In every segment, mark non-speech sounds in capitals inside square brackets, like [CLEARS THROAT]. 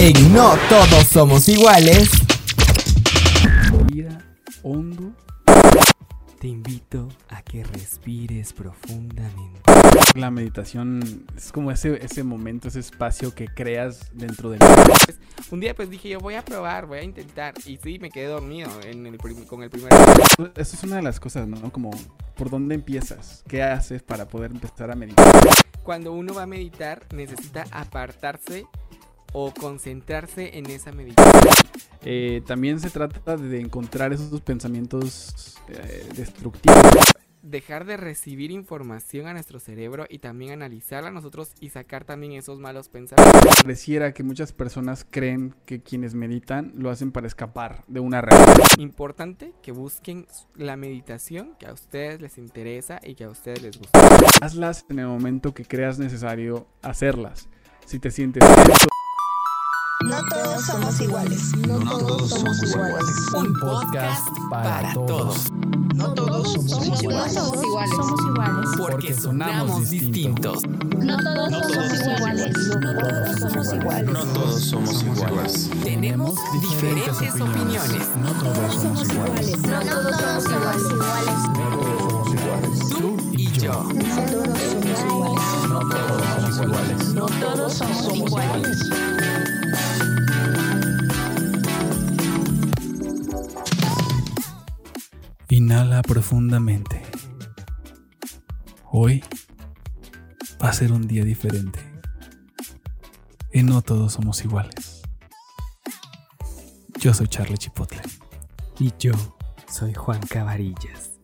En No Todos Somos Iguales. Respira hondo. Te invito a que respires profundamente. La meditación es como ese, ese momento, ese espacio que creas dentro de Un día pues dije yo voy a probar, voy a intentar. Y sí, me quedé dormido en el con el primer... Eso es una de las cosas, ¿no? Como, ¿por dónde empiezas? ¿Qué haces para poder empezar a meditar? Cuando uno va a meditar necesita apartarse o concentrarse en esa meditación. Eh, también se trata de encontrar esos pensamientos eh, destructivos. Dejar de recibir información a nuestro cerebro y también analizarla nosotros y sacar también esos malos pensamientos. Pareciera que muchas personas creen que quienes meditan lo hacen para escapar de una realidad. Importante que busquen la meditación que a ustedes les interesa y que a ustedes les gusta. Hazlas en el momento que creas necesario hacerlas. Si te sientes No todos somos iguales. No todos somos iguales. Un podcast para todos. No todos somos iguales. somos iguales. Somos iguales. Porque sonamos distintos. No todos somos iguales. No todos somos iguales. No todos somos iguales. Tenemos diferentes opiniones. No todos somos iguales. No todos somos iguales. Tú y yo. No todos somos iguales. No todos somos iguales. No todos somos iguales. Inhala profundamente. Hoy va a ser un día diferente. Y no todos somos iguales. Yo soy Charlie Chipotle. Y yo soy Juan Cabarillas.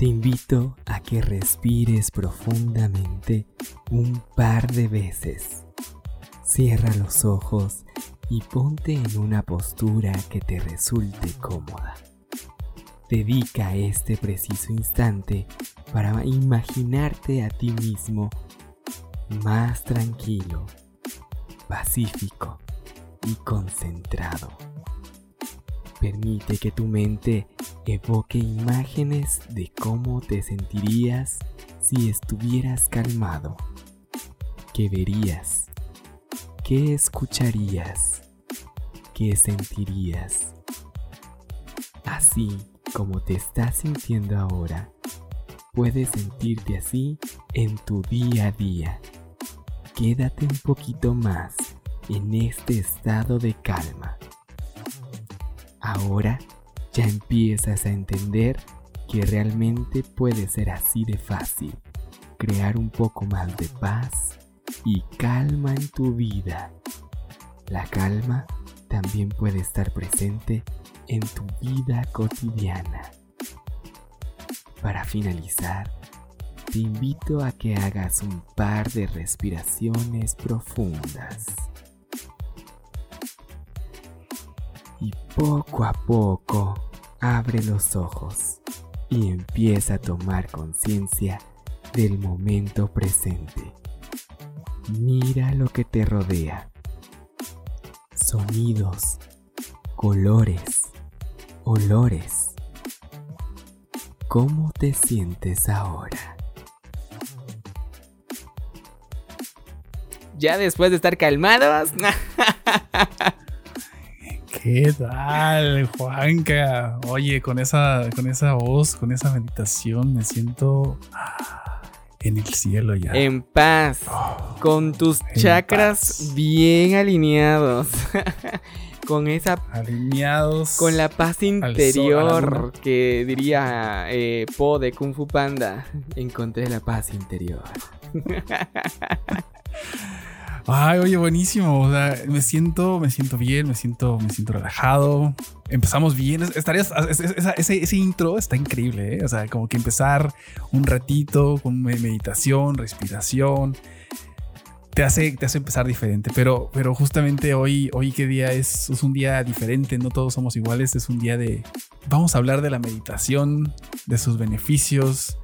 Te invito a que respires profundamente un par de veces. Cierra los ojos y ponte en una postura que te resulte cómoda. Dedica este preciso instante para imaginarte a ti mismo más tranquilo, pacífico y concentrado. Permite que tu mente evoque imágenes de cómo te sentirías si estuvieras calmado. ¿Qué verías? ¿Qué escucharías? ¿Qué sentirías? Así como te estás sintiendo ahora, puedes sentirte así en tu día a día. Quédate un poquito más en este estado de calma. Ahora ya empiezas a entender que realmente puede ser así de fácil crear un poco más de paz y calma en tu vida. La calma también puede estar presente en tu vida cotidiana. Para finalizar, te invito a que hagas un par de respiraciones profundas. Y poco a poco abre los ojos y empieza a tomar conciencia del momento presente. Mira lo que te rodea. Sonidos, colores, olores. ¿Cómo te sientes ahora? Ya después de estar calmados, [LAUGHS] ¿Qué tal, Juanca? Oye, con esa, con esa voz, con esa meditación, me siento ah, en el cielo ya. en paz, con tus chakras paz. bien alineados, [LAUGHS] con esa Alineados. Con la paz interior que diría eh, Po de Kung Fu Panda. Encontré la paz interior. [LAUGHS] Ay, oye, buenísimo. O sea, me siento, me siento bien, me siento, me siento relajado. Empezamos bien. Es- Estarías, es- es- esa- ese, ese intro está increíble, ¿eh? O sea, como que empezar un ratito con me- meditación, respiración. Te hace, te hace empezar diferente. Pero, pero justamente hoy, hoy qué día es, es un día diferente. No todos somos iguales. Es un día de. Vamos a hablar de la meditación, de sus beneficios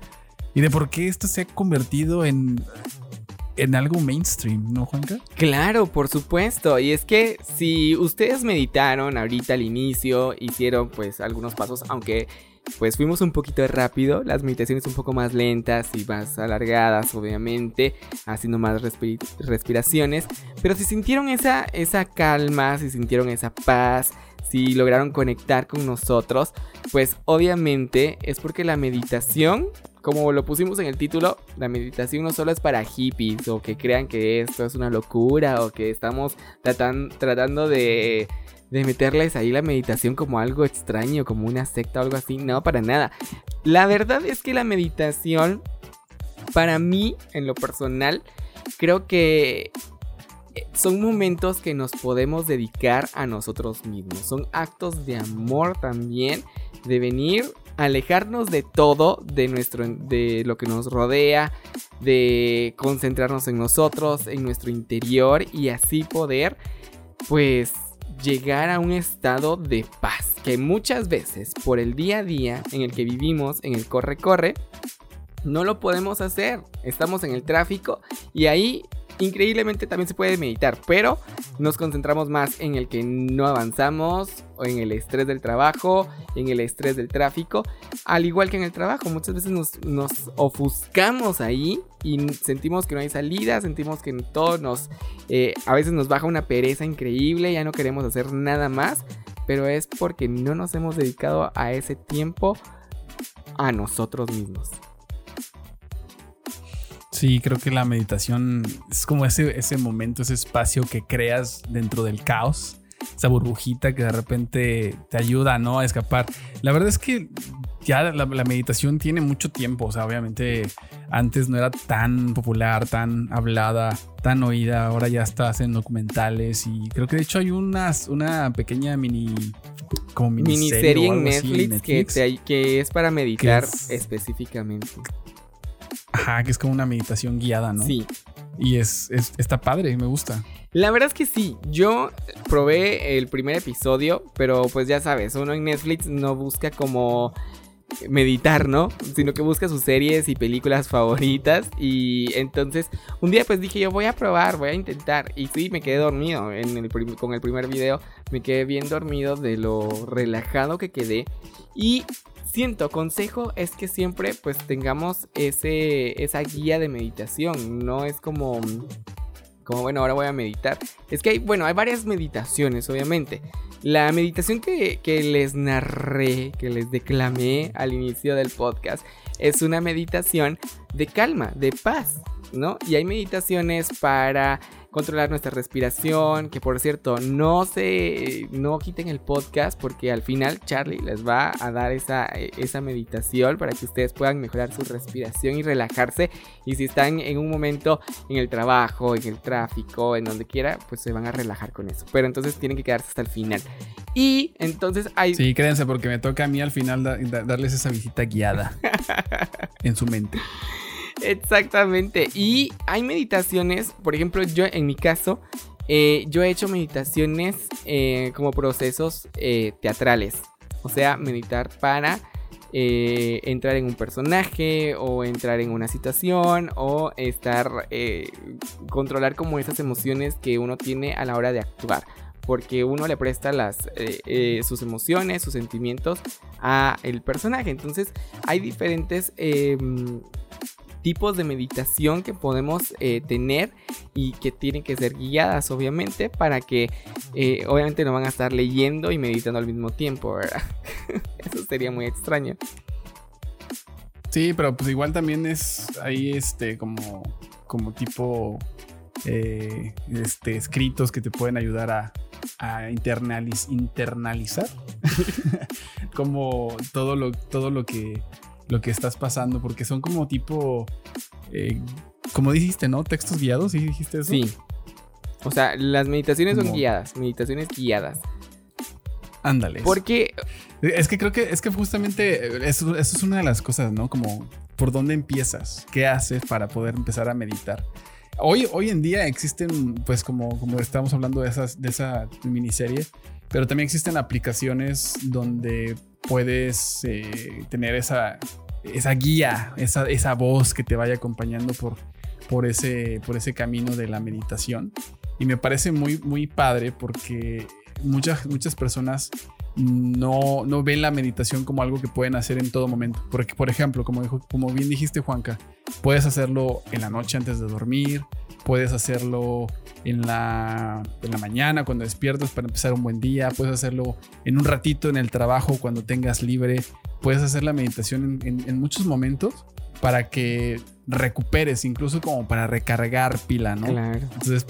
y de por qué esto se ha convertido en, en algo mainstream, ¿no, Juanca? Claro, por supuesto. Y es que si ustedes meditaron ahorita al inicio, hicieron pues algunos pasos, aunque pues fuimos un poquito rápido, las meditaciones un poco más lentas y más alargadas, obviamente, haciendo más respiraciones, pero si sintieron esa, esa calma, si sintieron esa paz, si lograron conectar con nosotros, pues obviamente es porque la meditación, como lo pusimos en el título, la meditación no solo es para hippies o que crean que esto es una locura o que estamos tratando de de meterles ahí la meditación como algo extraño, como una secta o algo así. No, para nada. La verdad es que la meditación, para mí, en lo personal, creo que son momentos que nos podemos dedicar a nosotros mismos. Son actos de amor también, de venir alejarnos de todo, de nuestro de lo que nos rodea, de concentrarnos en nosotros, en nuestro interior y así poder pues llegar a un estado de paz, que muchas veces por el día a día en el que vivimos, en el corre-corre, no lo podemos hacer. Estamos en el tráfico y ahí increíblemente también se puede meditar, pero nos concentramos más en el que no avanzamos, o en el estrés del trabajo, en el estrés del tráfico, al igual que en el trabajo. Muchas veces nos, ofuscamos ahí y sentimos que no hay salida, sentimos que todo nos, eh, a veces nos baja una pereza increíble, ya no queremos hacer nada más, pero es porque no nos hemos dedicado a ese tiempo a nosotros mismos. Sí, creo que la meditación es como ese, ese momento, ese espacio que creas dentro del caos, esa burbujita que de repente te ayuda, ¿no? A escapar. La verdad es que ya la, meditación tiene mucho tiempo, o sea, obviamente antes no era tan popular, tan hablada, tan oída, ahora ya está en documentales y creo que de hecho hay unas, una pequeña mini como miniserie, en, Netflix Que, es para meditar específicamente. Ajá, que es como una meditación guiada, ¿no? Sí. Y es, está padre, me gusta. La verdad es que sí, yo probé el primer episodio, pero pues ya sabes, uno en Netflix no busca como meditar, ¿no? Sino que busca sus series y películas favoritas. Y entonces un día pues dije yo voy a probar, voy a intentar. Y sí, me quedé dormido en el con el primer video. Me quedé bien dormido de lo relajado que quedé. Y siento, consejo es que siempre pues tengamos ese, esa guía de meditación. No es como, como, bueno, ahora voy a meditar. Es que hay, bueno, hay varias meditaciones, obviamente. La meditación que, que les narré, que les declamé al inicio del podcast, es una meditación de calma, de paz, ¿no? Y hay meditaciones para controlar nuestra respiración, que por cierto, no se no quiten el podcast porque al final Charlie les va a dar esa, esa meditación para que ustedes puedan mejorar su respiración y relajarse y si están en un momento en el trabajo, en el tráfico, en donde quiera, pues se van a relajar con eso. Pero entonces tienen que quedarse hasta el final. Y entonces hay Sí, créanse porque me toca a mí al final darles esa visita guiada [LAUGHS] en su mente. Exactamente. Y hay meditaciones, por ejemplo, yo en mi caso, eh, yo he hecho meditaciones eh, como procesos eh, teatrales. O sea, meditar para entrar en un personaje o entrar en una situación o estar, controlar como esas emociones que uno tiene a la hora de actuar porque uno le presta las, sus emociones, sus sentimientos a el personaje. Entonces hay diferentes em, tipos de meditación que podemos eh, tener y que tienen que ser guiadas obviamente para que eh, obviamente no van a estar leyendo y meditando al mismo tiempo, ¿verdad? [LAUGHS] Eso sería muy extraño. Sí, pero pues igual también es ahí este como, como tipo eh, este, escritos que te pueden ayudar a, a internalizar [LAUGHS] como todo lo, todo lo que lo que estás pasando, porque son como tipo, eh, como dijiste, ¿no? Textos guiados, ¿sí dijiste eso? Sí. O sea, las meditaciones son guiadas, meditaciones guiadas. Ándale. Porque... Es que creo que es que justamente eso, es una de las cosas, ¿no? Como por dónde empiezas, qué haces para poder empezar a meditar. Hoy, hoy en día existen, pues como, como estamos hablando de, esas, de esa miniserie, pero también existen aplicaciones donde puedes eh, tener esa, esa guía, esa, esa voz que te vaya acompañando por, por, ese, por ese camino de la meditación. Y me parece muy, muy padre porque muchas, muchas personas no, no ven la meditación como algo que pueden hacer en todo momento. Porque, por ejemplo, como, dijo, como bien dijiste, Juanca, puedes hacerlo en la noche antes de dormir, puedes hacerlo en la, en la mañana cuando despiertas para empezar un buen día, puedes hacerlo en un ratito en el trabajo cuando tengas libre, puedes hacer la meditación en, en- en muchos momentos para que recuperes, incluso como para recargar pila, ¿no? Claro. Entonces,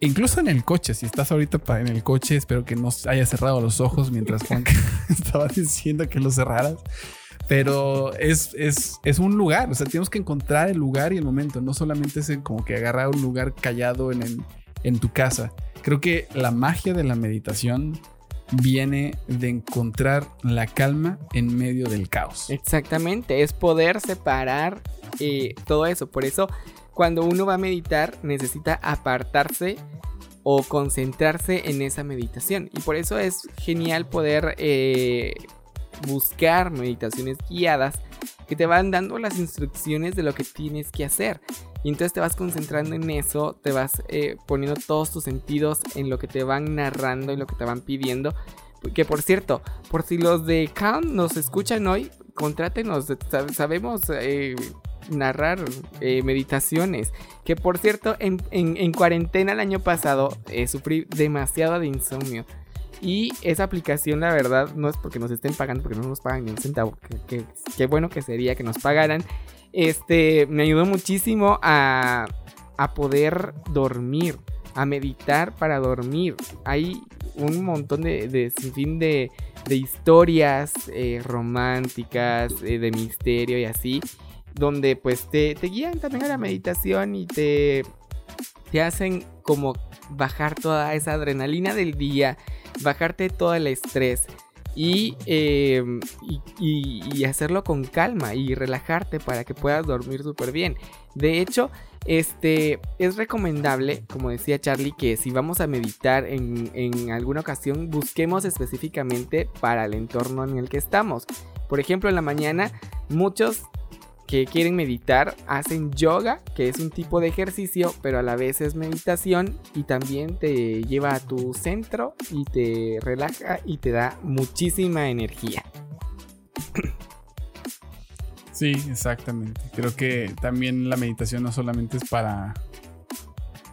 incluso en el coche, si estás ahorita en el coche, espero que no hayas cerrado los ojos mientras Juan [LAUGHS] estaba diciendo que los cerraras. Pero es, es, es un lugar, o sea, tenemos que encontrar el lugar y el momento, no solamente es como que agarrar un lugar callado en, en tu casa. Creo que la magia de la meditación viene de encontrar la calma en medio del caos. Exactamente, es poder separar eh, todo eso. Por eso, cuando uno va a meditar, necesita apartarse o concentrarse en esa meditación. Y por eso es genial poder eh, buscar meditaciones guiadas que te van dando las instrucciones de lo que tienes que hacer. Y entonces te vas concentrando en eso, te vas eh, poniendo todos tus sentidos en lo que te van narrando, en lo que te van pidiendo. Que por cierto, por si los de Calm nos escuchan hoy, contrátenos, sab- sabemos eh, narrar eh, meditaciones. Que por cierto, en, en- en cuarentena el año pasado eh, sufrí demasiado de insomnio. Y esa aplicación, la verdad, no es porque nos estén pagando, porque no nos pagan ni un centavo. Qué bueno que sería que nos pagaran. Este me ayudó muchísimo a, a poder dormir, a meditar para dormir. Hay un montón de, de sinfín de, de historias eh, románticas, de misterio y así, donde pues te, te guían también a la meditación y te, te hacen como bajar toda esa adrenalina del día, bajarte todo el estrés. Y, y- y hacerlo con calma y relajarte para que puedas dormir súper bien. De hecho, este es recomendable, como decía Charlie, que si vamos a meditar en, en alguna ocasión, busquemos específicamente para el entorno en el que estamos. Por ejemplo, en la mañana, muchos que quieren meditar hacen yoga, que es un tipo de ejercicio, pero a la vez es meditación y también te lleva a tu centro y te relaja y te da muchísima energía. Sí, exactamente. Creo que también la meditación no solamente es para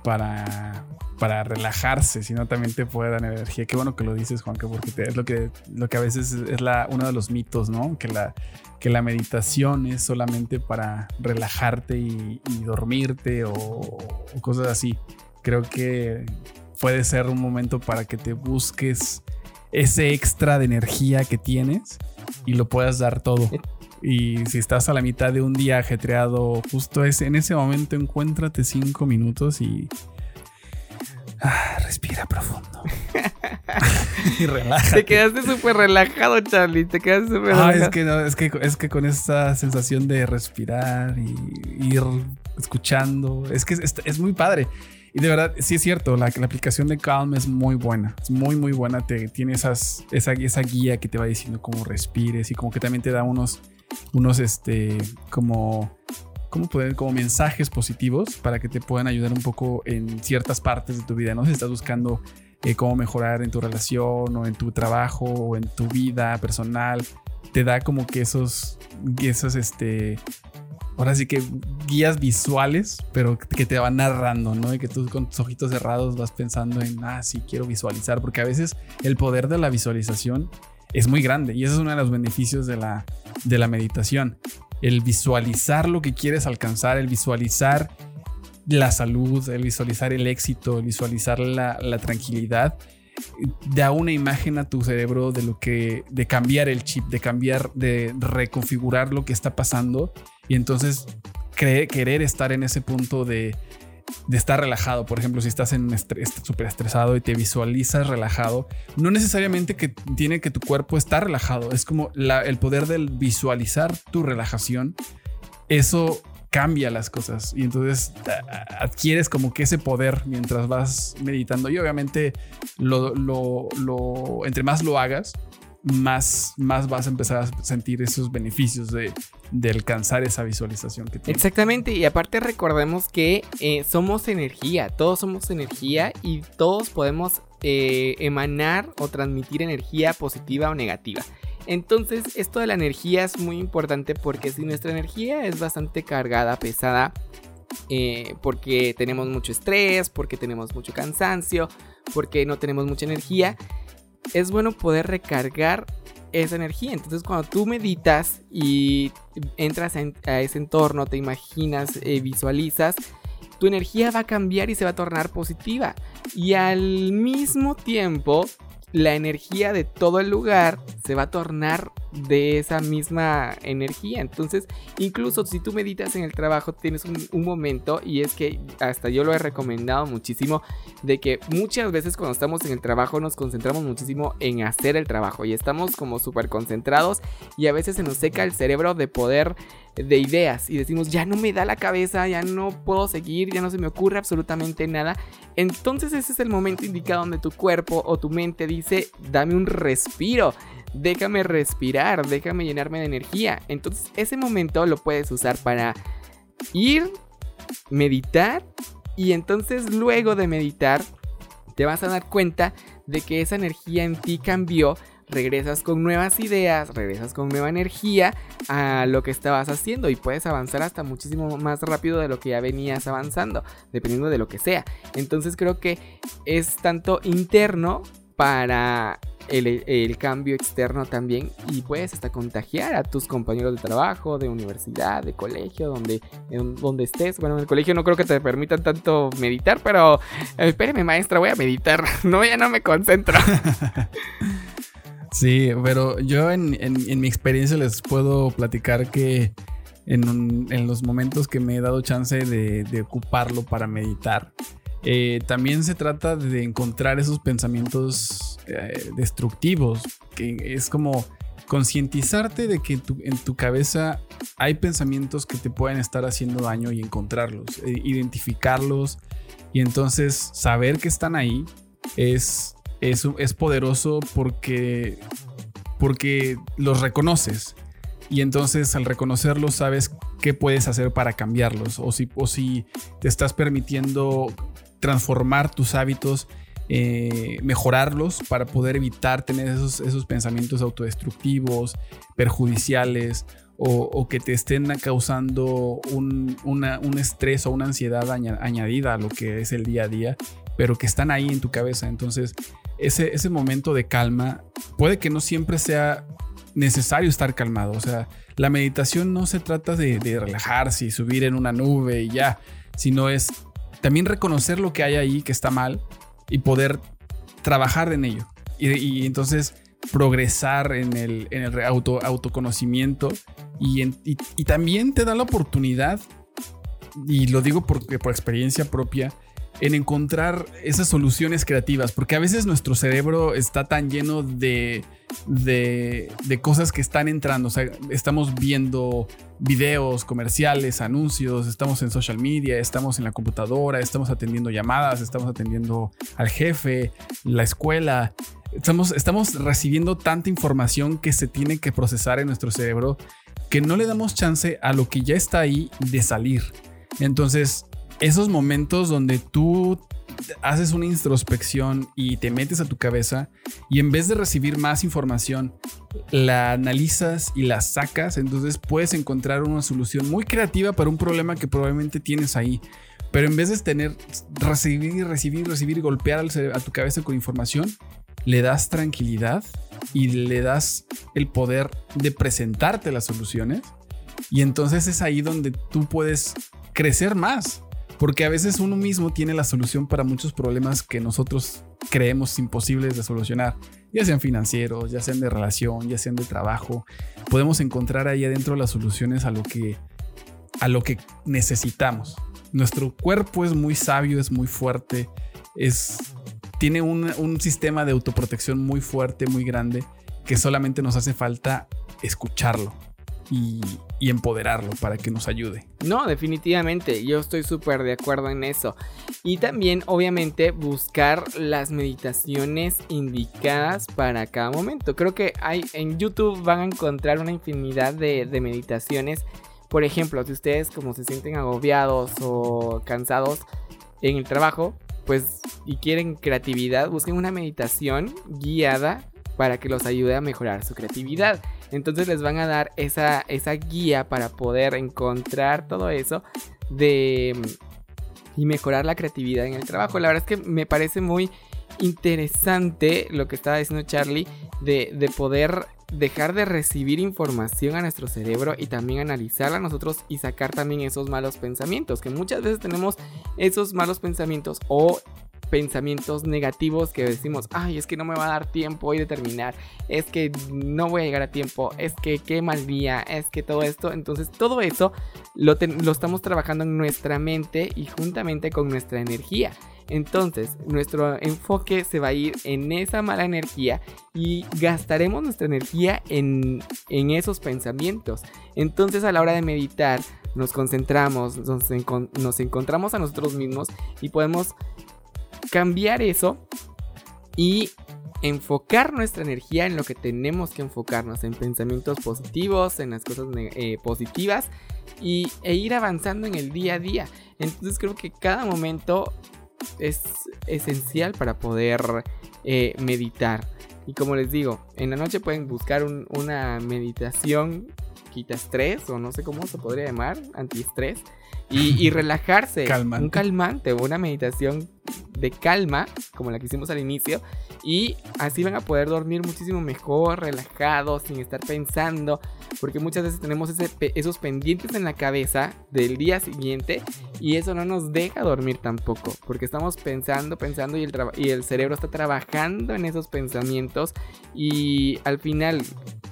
para para relajarse, sino también te puede dar energía. Qué bueno que lo dices, Juanca, porque te- es lo que lo que a veces es la uno de los mitos, ¿no? Que la que la meditación es solamente para relajarte y, y dormirte o, o cosas así. Creo que puede ser un momento para que te busques ese extra de energía que tienes y lo puedas dar todo. Y si estás a la mitad de un día ajetreado, justo es, en ese momento encuéntrate cinco minutos y ah, respira profundo. [LAUGHS] y relájate. Te quedaste súper relajado, Charlie. Te quedaste súper Ah, relajado. es que, no, es, que, es que con esa sensación de respirar y ir escuchando, es que es, es muy padre. Y de verdad, sí es cierto, la, la aplicación de Calm es muy buena. Es muy, muy buena. Te, tiene esas, esa, esa guía que te va diciendo cómo respires y como que también te da unos, unos este, como, ¿cómo poder? Como mensajes positivos para que te puedan ayudar un poco en ciertas partes de tu vida. No si estás buscando eh, cómo mejorar en tu relación o en tu trabajo o en tu vida personal. Te da como que esos, esos, este, ahora sí que guías visuales, pero que te van narrando, ¿no? Y que tú con tus ojitos cerrados vas pensando en, ah, sí, quiero visualizar, porque a veces el poder de la visualización es muy grande y ese es uno de los beneficios de la, de la meditación. El visualizar lo que quieres alcanzar, el visualizar la salud, el visualizar el éxito, el visualizar la, la tranquilidad, da una imagen a tu cerebro de lo que, de cambiar el chip, de cambiar, de reconfigurar lo que está pasando. Y entonces querer estar en ese punto de, de estar relajado. Por ejemplo, si estás en estrés súper estresado y te visualizas relajado, no necesariamente que tiene que tu cuerpo estar relajado, es como el poder del visualizar tu relajación, eso cambia las cosas y entonces adquieres como que ese poder mientras vas meditando. Y obviamente lo, lo- lo- entre más lo hagas más, más vas a empezar a sentir esos beneficios de, de alcanzar esa visualización que tienes. Exactamente, y aparte recordemos que eh, somos energía, todos somos energía y todos podemos eh, emanar o transmitir energía positiva o negativa. Entonces, esto de la energía es muy importante porque si nuestra energía es bastante cargada, pesada, eh, porque tenemos mucho estrés, porque tenemos mucho cansancio, porque no tenemos mucha energía, es bueno poder recargar esa energía. Entonces cuando tú meditas y entras a ese entorno, te imaginas, eh, visualizas, tu energía va a cambiar y se va a tornar positiva. Y al mismo tiempo la energía de todo el lugar se va a tornar de esa misma energía. Entonces, incluso si tú meditas en el trabajo, tienes un, momento, y es que hasta yo lo he recomendado muchísimo, de que muchas veces cuando estamos en el trabajo nos concentramos muchísimo en hacer el trabajo y estamos como súper concentrados y a veces se nos seca el cerebro de poder de ideas y decimos, ya no me da la cabeza, ya no puedo seguir, ya no se me ocurre absolutamente nada. Entonces ese es el momento indicado donde tu cuerpo o tu mente dice, dame un respiro, déjame respirar, déjame llenarme de energía. Entonces ese momento lo puedes usar para ir, meditar y entonces luego de meditar te vas a dar cuenta de que esa energía en ti cambió regresas con nuevas ideas, regresas con nueva energía a lo que estabas haciendo y puedes avanzar hasta muchísimo más rápido de lo que ya venías avanzando, dependiendo de lo que sea. Entonces creo que es tanto interno para el, cambio externo también y puedes hasta contagiar a tus compañeros de trabajo, de universidad, de colegio, donde, donde estés. Bueno, en el colegio no creo que te permitan tanto meditar, pero eh, espéreme maestra, voy a meditar. [LAUGHS] No, ya no me concentro. [LAUGHS] Sí, pero yo en, mi experiencia les puedo platicar que en, los momentos que me he dado chance de, ocuparlo para meditar, eh, también se trata de encontrar esos pensamientos eh, destructivos, que es como concientizarte de que en tu cabeza hay pensamientos que te pueden estar haciendo daño y encontrarlos, e identificarlos y entonces saber que están ahí es es, poderoso porque, porque los reconoces. Y entonces al reconocerlos sabes qué puedes hacer para cambiarlos. O si, o si te estás permitiendo transformar tus hábitos, eh, mejorarlos para poder evitar tener esos, esos pensamientos autodestructivos, perjudiciales o, que te estén causando un, un, estrés o una ansiedad añadida a lo que es el día a día, pero que están ahí en tu cabeza. Entonces ese, momento de calma puede que no siempre sea necesario estar calmado. O sea, la meditación no se trata de, relajarse y subir en una nube y ya, sino es también reconocer lo que hay ahí que está mal y poder trabajar en ello. Y, entonces progresar en el, en el auto, autoconocimiento y, y, también te da la oportunidad, y lo digo por, por experiencia propia, en encontrar esas soluciones creativas, porque a veces nuestro cerebro está tan lleno de, de, cosas que están entrando, o sea, estamos viendo videos, comerciales, anuncios, estamos en social media, estamos en la computadora, estamos atendiendo llamadas, estamos atendiendo al jefe, la escuela. Estamos, estamos recibiendo tanta información que se tiene que procesar en nuestro cerebro que no le damos chance a lo que ya está ahí de salir. Entonces, esos momentos donde tú haces una introspección y te metes a tu cabeza y en vez de recibir más información, la analizas y la sacas, entonces puedes encontrar una solución muy creativa para un problema que probablemente tienes ahí. Pero en vez de tener, recibir, recibir, recibir, golpear a tu cabeza con información, le das tranquilidad y le das el poder de presentarte las soluciones. Y entonces es ahí donde tú puedes crecer más porque a veces uno mismo tiene la solución para muchos problemas que nosotros creemos imposibles de solucionar, ya sean financieros, ya sean de relación, ya sean de trabajo. Podemos encontrar ahí adentro las soluciones a lo que, a lo que necesitamos. Nuestro cuerpo es muy sabio, es muy fuerte, es, tiene un, un sistema de autoprotección muy fuerte, muy grande, que solamente nos hace falta escucharlo y, empoderarlo para que nos ayude. No, definitivamente, yo estoy súper de acuerdo en eso. Y también, obviamente, buscar las meditaciones indicadas para cada momento. Creo que hay en YouTube van a encontrar una infinidad de, de meditaciones. Por ejemplo, si ustedes como se sienten agobiados o cansados en el trabajo, pues y quieren creatividad, busquen una meditación guiada para que los ayude a mejorar su creatividad. Entonces les van a dar esa, esa guía para poder encontrar todo eso de y mejorar la creatividad en el trabajo. La verdad es que me parece muy interesante lo que estaba diciendo Charlie de, de poder dejar de recibir información a nuestro cerebro y también analizarla a nosotros y sacar también esos malos pensamientos, que muchas veces tenemos esos malos pensamientos o pensamientos negativos que decimos, ay, es que no me va a dar tiempo hoy de terminar, es que no voy a llegar a tiempo, es que qué mal día, es que todo esto, entonces todo eso lo, lo estamos trabajando en nuestra mente y juntamente con nuestra energía. Entonces, nuestro enfoque se va a ir en esa mala energía y gastaremos nuestra energía en, en esos pensamientos. Entonces, a la hora de meditar, nos concentramos, nos, encon nos encontramos a nosotros mismos y podemos cambiar eso y enfocar nuestra energía en lo que tenemos que enfocarnos, en pensamientos positivos, en las cosas eh, positivas y, e ir avanzando en el día a día. Entonces creo que cada momento es esencial para poder eh, meditar. Y como les digo, en la noche pueden buscar una meditación quita estrés o no sé cómo se podría llamar, antiestrés. Y, y relajarse. Calmante. Un calmante, una meditación de calma, como la que hicimos al inicio, y así van a poder dormir muchísimo mejor, relajados, sin estar pensando, porque muchas veces tenemos ese, esos pendientes en la cabeza del día siguiente y eso no nos deja dormir tampoco, porque estamos pensando, pensando y el, y el cerebro está trabajando en esos pensamientos y al final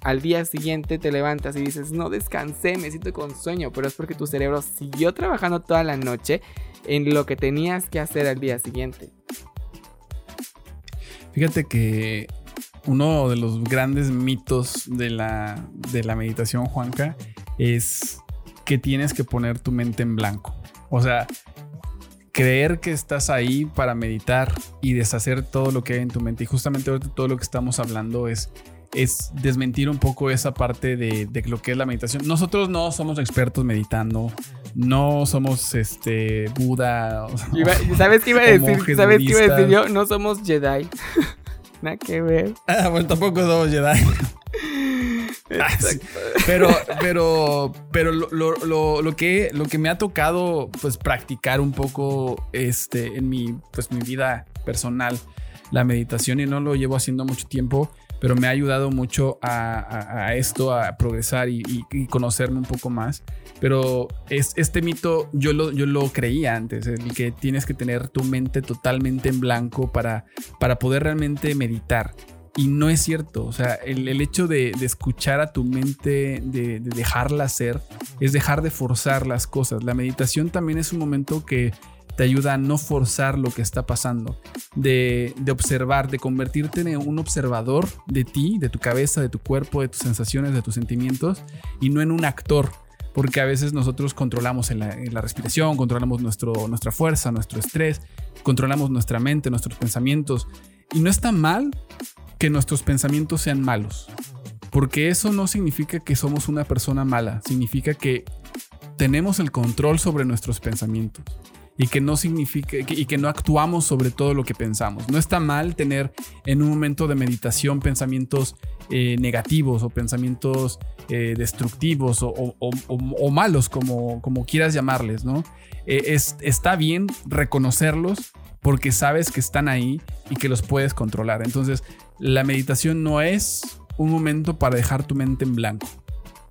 al día siguiente te levantas y dices, no descansé, me siento con sueño, pero es porque tu cerebro siguió trabajando toda la noche en lo que tenías que hacer al día siguiente. Fíjate que uno de los grandes mitos de la, de la meditación, Juanca, es que tienes que poner tu mente en blanco. O sea, creer que estás ahí para meditar y deshacer todo lo que hay en tu mente. Y justamente ahorita todo lo que estamos hablando es es desmentir un poco esa parte de, de, lo que es la meditación. Nosotros no somos expertos meditando, no somos este Buda. [LAUGHS] ¿Sabes qué iba a decir? ¿Sabes qué iba a decir yo? No somos Jedi. [LAUGHS] Nada que ver. Ah, bueno, tampoco somos Jedi. [LAUGHS] Ah, sí. Pero, pero, pero lo, lo, lo, que, lo que me ha tocado pues practicar un poco este, en mi, pues, mi vida personal, la meditación, y no lo llevo haciendo mucho tiempo, pero me ha ayudado mucho a, esto, a progresar y, y, conocerme un poco más. Pero es, este mito yo lo, yo lo creía antes, el que tienes que tener tu mente totalmente en blanco para, para poder realmente meditar. Y no es cierto, o sea, el, el hecho de, de, escuchar a tu mente, de dejarla ser, es dejar de forzar las cosas. La meditación también es un momento que te ayuda a no forzar lo que está pasando, de, de, observar, de convertirte en un observador de ti, de tu cabeza, de tu cuerpo, de tus sensaciones, de tus sentimientos, y no en un actor, porque a veces nosotros controlamos la respiración, controlamos nuestro, nuestra fuerza, nuestro estrés, controlamos nuestra mente, nuestros pensamientos, y no está mal que nuestros pensamientos sean malos, porque eso no significa que somos una persona mala, significa que tenemos el control sobre nuestros pensamientos y que no significa y que no actuamos sobre todo lo que pensamos. No está mal tener en un momento de meditación pensamientos eh, negativos o pensamientos eh, destructivos o, malos, como, como quieras llamarles, ¿no? Eh, es, está bien reconocerlos porque sabes que están ahí y que los puedes controlar. Entonces, la meditación no es un momento para dejar tu mente en blanco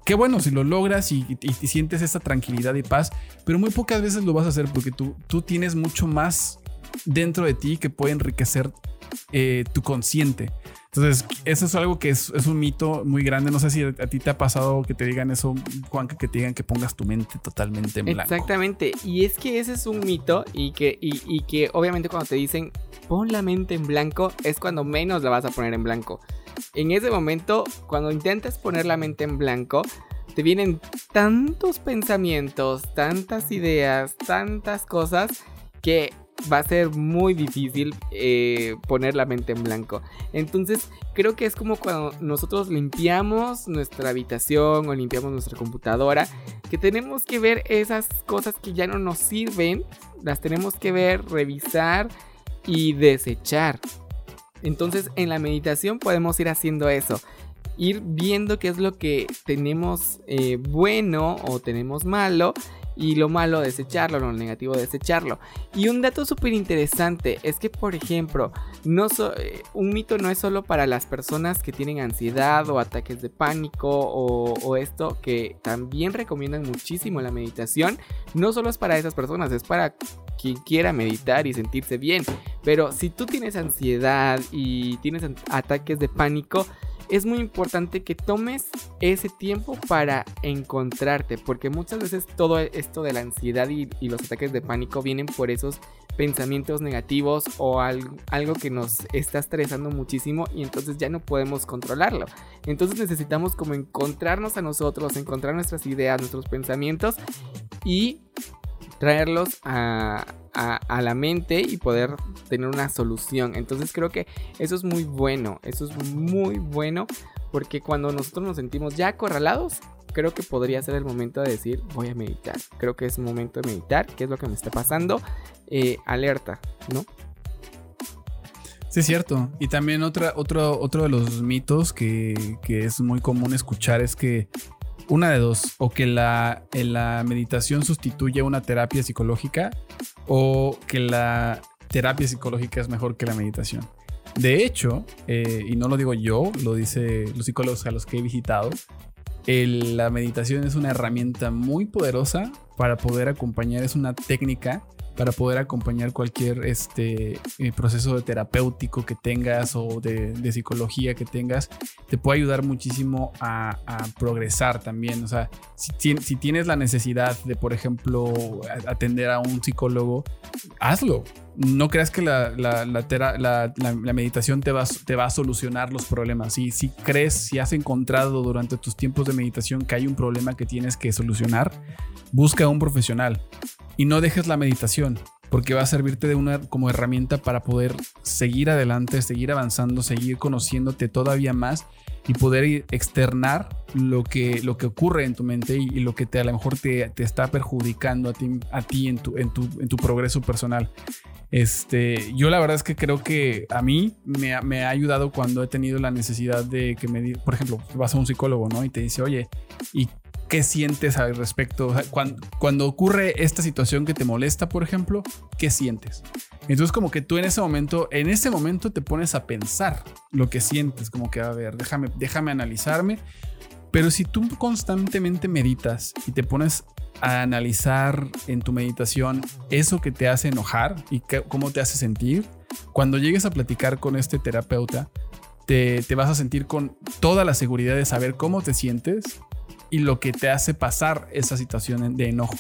qué bueno si lo logras y, y, y, sientes esa tranquilidad y paz, pero muy pocas veces lo vas a hacer porque tú, tú tienes mucho más dentro de ti que puede enriquecer eh, tu consciente. Entonces, eso es algo que es, es, un mito muy grande. No sé si a, ti te ha pasado que te digan eso, Juanca, que te digan que pongas tu mente totalmente en blanco. Exactamente. Y es que ese es un mito y que, y que obviamente cuando te dicen pon la mente en blanco es cuando menos la vas a poner en blanco en ese momento, cuando intentas poner la mente en blanco, te vienen tantos pensamientos, tantas ideas, tantas cosas que va a ser muy difícil eh, poner la mente en blanco. Entonces, creo que es como cuando nosotros limpiamos nuestra habitación o limpiamos nuestra computadora, que tenemos que ver esas cosas que ya no nos sirven, las tenemos que ver, revisar y desechar. Entonces en la meditación podemos ir haciendo eso. Ir viendo qué es lo que tenemos eh, bueno o tenemos malo y lo malo desecharlo, lo negativo desecharlo. Y un dato súper interesante es que, por ejemplo, no eh, un mito no es solo para las personas que tienen ansiedad o ataques de pánico o, o, esto, que también recomiendan muchísimo la meditación. No solo es para esas personas, es para quien quiera meditar y sentirse bien. Pero si tú tienes ansiedad y tienes ataques de pánico, es muy importante que tomes ese tiempo para encontrarte, porque muchas veces todo esto de la ansiedad y, los ataques de pánico vienen por esos pensamientos negativos o algo, algo, que nos está estresando muchísimo y entonces ya no podemos controlarlo. Entonces necesitamos como encontrarnos a nosotros, encontrar nuestras ideas, nuestros pensamientos y traerlos a, a, la mente y poder tener una solución. Entonces creo que eso es muy bueno, eso es muy bueno porque cuando nosotros nos sentimos ya acorralados, creo que podría ser el momento de decir voy a meditar. Creo que es momento de meditar, qué es lo que me está pasando, eh, alerta, ¿no? Sí, es cierto. Y también otro, otro de los mitos que, que es muy común escuchar es que una de dos, o que la, la meditación sustituye una terapia psicológica o que la terapia psicológica es mejor que la meditación. De hecho, eh, y no lo digo yo, lo dice los psicólogos a los que he visitado, la meditación es una herramienta muy poderosa para poder acompañar, es una técnica para poder acompañar cualquier este, eh, proceso de terapéutico que tengas o de, psicología que tengas, te puede ayudar muchísimo a, progresar también. O sea, si, tienes la necesidad de, por ejemplo, atender a un psicólogo, hazlo. No creas que la meditación te va, te va a solucionar los problemas. Si, si crees, si has encontrado durante tus tiempos de meditación que hay un problema que tienes que solucionar, busca a un profesional y no dejes la meditación porque va a servirte de una como herramienta para poder seguir adelante, seguir avanzando, seguir conociéndote todavía más y poder externar lo que, lo que ocurre en tu mente y, lo que te, a lo mejor te, te, está perjudicando a ti, a ti en, tu, en, tu, en tu progreso personal. Este, yo la verdad es que creo que a mí me, me, ha ayudado cuando he tenido la necesidad de que me, por ejemplo, vas a un psicólogo, ¿no? Y te dice, oye, ¿y ¿Qué sientes al respecto? cuando, ocurre esta situación que te molesta, por ejemplo, ¿qué sientes? Entonces como que tú en ese momento, en ese momento te pones a pensar lo que sientes, como que a ver, déjame, déjame analizarme. Pero si tú constantemente meditas y te pones a analizar en tu meditación eso que te hace enojar y cómo te hace sentir, cuando llegues a platicar con este terapeuta, te, te, vas a sentir con toda la seguridad de saber cómo te sientes y lo que te hace pasar esa situación de enojo.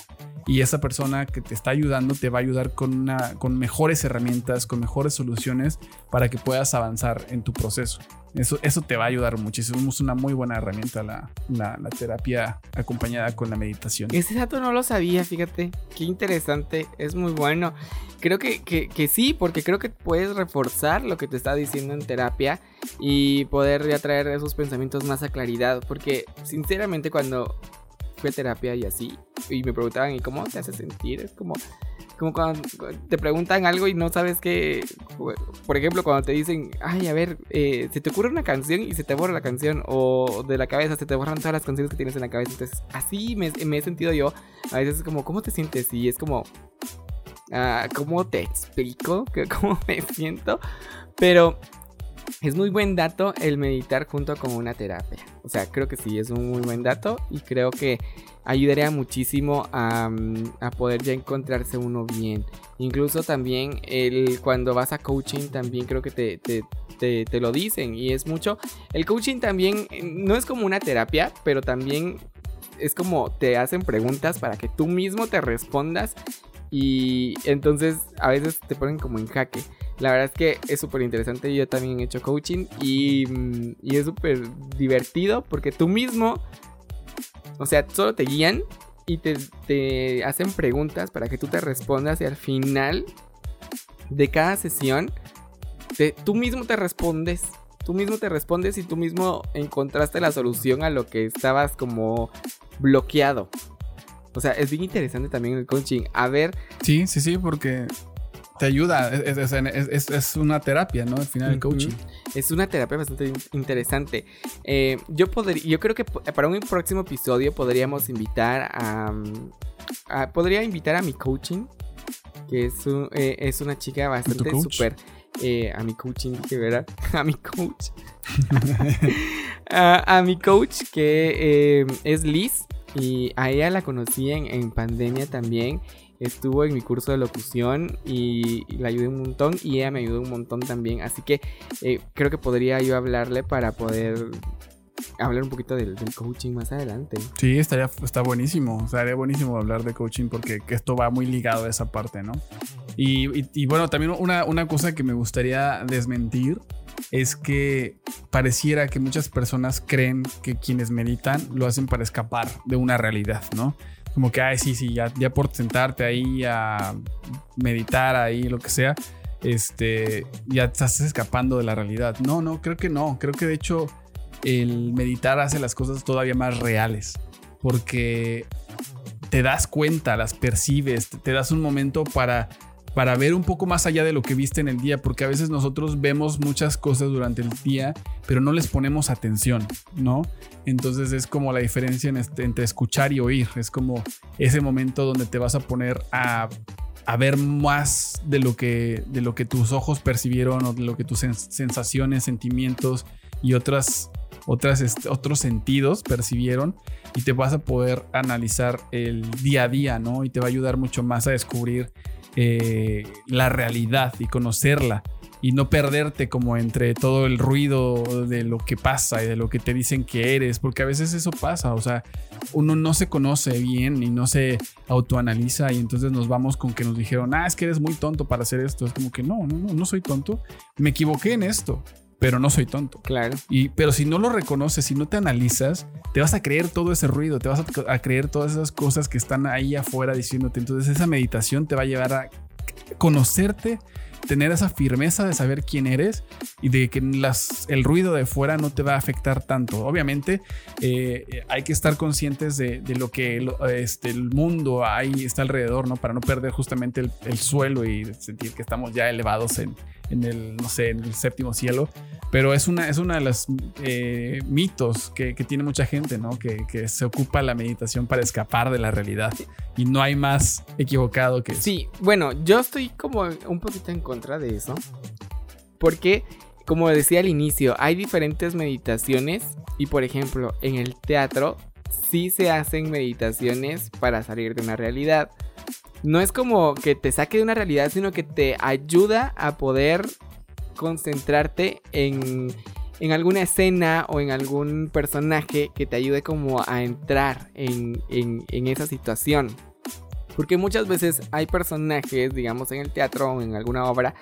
Y esa persona que te está ayudando te va a ayudar con, una, con mejores herramientas, con mejores soluciones para que puedas avanzar en tu proceso. Eso, eso te va a ayudar muchísimo. Es una muy buena herramienta la, la, terapia acompañada con la meditación. Ese dato no lo sabía, fíjate. Qué interesante. Es muy bueno. Creo que, que, que sí, porque creo que puedes reforzar lo que te está diciendo en terapia y poder ya traer esos pensamientos más a claridad. Porque sinceramente cuando fui terapia y así, y me preguntaban, ¿y cómo te hace sentir? Es como como cuando te preguntan algo y no sabes qué. Por ejemplo, cuando te dicen, ay, a ver, eh, se te ocurre una canción y se te borra la canción, o de la cabeza se te borran todas las canciones que tienes en la cabeza. Entonces, así me, he sentido yo. A veces es como, ¿cómo te sientes? Y es como, ah, ¿cómo te explico? [LAUGHS] ¿Cómo me siento? Pero es muy buen dato el meditar junto con una terapia. O sea, creo que sí, es un muy buen dato y creo que ayudaría muchísimo a, poder ya encontrarse uno bien. Incluso también el, cuando vas a coaching también creo que te, te, te, lo dicen y es mucho. El coaching también no es como una terapia, pero también es como te hacen preguntas para que tú mismo te respondas y entonces a veces te ponen como en jaque. La verdad es que es súper interesante. Yo también he hecho coaching y, y es súper divertido porque tú mismo o sea, solo te guían y te, hacen preguntas para que tú te respondas y al final de cada sesión tú mismo te respondes. Tú mismo te respondes y tú mismo encontraste la solución a lo que estabas como bloqueado. O sea, es bien interesante también el coaching. A ver. Sí, sí, sí, porque te ayuda, es, es- es- es- es una terapia, ¿no? Al final el coaching. Es una terapia bastante in- interesante. Eh, yo, podría, yo creo que para un próximo episodio podríamos invitar a, mm, a- podría invitar a mi coaching, que es, un- eh, es una chica bastante súper... eh, a mi coaching, que verá, [LAUGHS] a mi coach. [LAUGHS] a, a mi coach que eh, es Liz y a ella la conocí en, en pandemia también. Estuvo en mi curso de locución y, la ayudé un montón y ella me ayudó un montón también. Así que eh, creo que podría yo hablarle para poder hablar un poquito del, coaching más adelante. Sí, estaría, está buenísimo. Estaría buenísimo hablar de coaching porque que esto va muy ligado a esa parte, ¿no? Y, y- y bueno, también una, una cosa que me gustaría desmentir es que pareciera que muchas personas creen que quienes meditan lo hacen para escapar de una realidad, ¿no? Como que, ay, sí, sí, ya, ya por sentarte ahí a meditar ahí, lo que sea, este, ya estás escapando de la realidad. No, no, creo que no. Creo que de hecho el meditar hace las cosas todavía más reales. Porque te das cuenta, las percibes, te, das un momento para, para ver un poco más allá de lo que viste en el día. Porque a veces nosotros vemos muchas cosas durante el día, pero no les ponemos atención, ¿no? Entonces es como la diferencia en este- entre escuchar y oír. Es como ese momento donde te vas a poner a, a ver más de lo, que, de lo que tus ojos percibieron o de lo que tus sens- sensaciones, sentimientos y otras, otras, este, otros sentidos percibieron y te vas a poder analizar el día a día, ¿no? Y te va a ayudar mucho más a descubrir eh, la realidad y conocerla y no perderte como entre todo el ruido de lo que pasa y de lo que te dicen que eres, porque a veces eso pasa, o sea, uno no se conoce bien y no se autoanaliza y entonces nos vamos con que nos dijeron, ah, es que eres muy tonto para hacer esto, es como que no, no, no, no soy tonto, me equivoqué en esto, pero no soy tonto. Claro. Y, pero si no lo reconoces, si no te analizas, te vas a creer todo ese ruido, te vas a, a creer todas esas cosas que están ahí afuera diciéndote. Entonces esa meditación te va a llevar a conocerte, tener esa firmeza de saber quién eres y de que las, el ruido de fuera no te va a afectar tanto. Obviamente eh, hay que estar conscientes de, de lo que lo- este, el mundo ahí está alrededor, ¿no? Para no perder justamente el, el suelo y sentir que estamos ya elevados en, en el, no sé, en el séptimo cielo. Pero es una, es una de las eh, mitos que, que tiene mucha gente, ¿no? Que, que se ocupa la meditación para escapar de la realidad. Y no hay más equivocado que eso. Sí, bueno, yo estoy como un poquito en contra de eso. Porque, como decía al inicio, hay diferentes meditaciones. Y por ejemplo, en el teatro sí se hacen meditaciones para salir de una realidad. No es como que te saque de una realidad, sino que te ayuda a poder concentrarte en, en alguna escena o en algún personaje que te ayude como a entrar en, en- en esa situación. Porque muchas veces hay personajes, digamos, en el teatro o en alguna obra,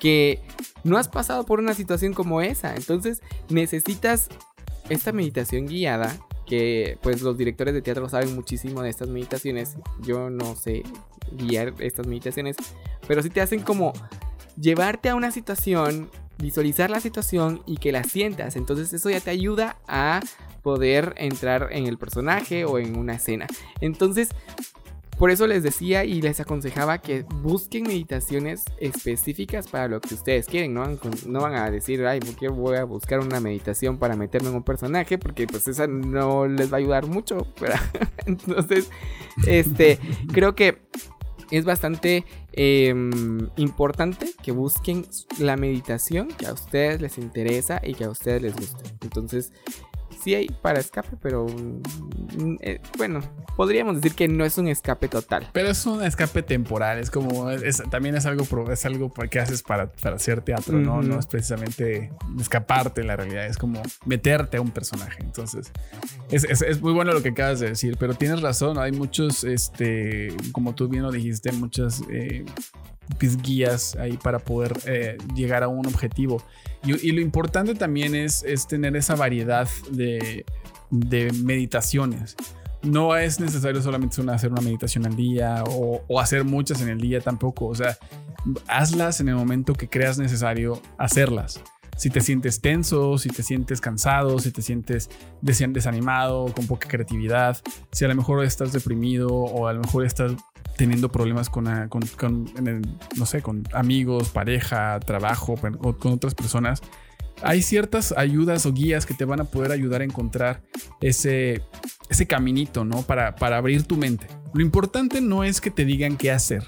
que no has pasado por una situación como esa. Entonces necesitas esta meditación guiada, que pues los directores de teatro saben muchísimo de estas meditaciones. Yo no sé guiar estas meditaciones, pero sí te hacen como llevarte a una situación, visualizar la situación y que la sientas. Entonces eso ya te ayuda a poder entrar en el personaje o en una escena. Entonces, por eso les decía y les aconsejaba que busquen meditaciones específicas para lo que ustedes quieren. No van, a decir, ay, ¿por voy a buscar una meditación para meterme en un personaje? Porque pues esa no les va a ayudar mucho. [LAUGHS] Entonces, este, creo que es bastante eh, importante que busquen la meditación que a ustedes les interesa y que a ustedes les guste. Entonces, sí hay para escape, pero mm, eh, bueno, podríamos decir que no es un escape total. Pero es un escape temporal, es como, es- también es algo, es algo que haces para, para hacer teatro, ¿no? No es precisamente escaparte de la realidad, es como meterte a un personaje. Entonces, es, es- es muy bueno lo que acabas de decir, pero tienes razón, hay muchos, este, como tú bien lo dijiste, muchas eh, pues, guías ahí para poder eh, llegar a un objetivo. Y, lo importante también es, es tener esa variedad de, de meditaciones. No es necesario solamente hacer una meditación al día o, o hacer muchas en el día tampoco. O sea, hazlas en el momento que creas necesario hacerlas. Si te sientes tenso, si te sientes cansado, si te sientes des- desanimado, con poca creatividad, si a lo mejor estás deprimido o a lo mejor estás teniendo problemas con, ah, no sé, con amigos, pareja, trabajo, con con otras personas. Hay ciertas ayudas o guías que te van a poder ayudar a encontrar ese, ese caminito, ¿no? Para, para abrir tu mente. Lo importante no es que te digan qué hacer,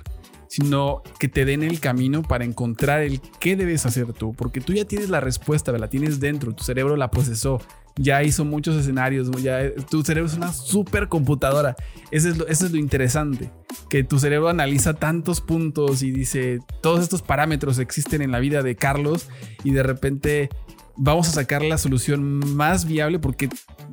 sino que te den el camino para encontrar el qué debes hacer tú, porque tú ya tienes la respuesta, la tienes dentro, tu cerebro la procesó, ya hizo muchos escenarios, ya tu cerebro es una supercomputadora. Eso es lo, eso es lo interesante, que tu cerebro analiza tantos puntos y dice, todos estos parámetros existen en la vida de Carlos y de repente vamos a sacar la solución más viable porque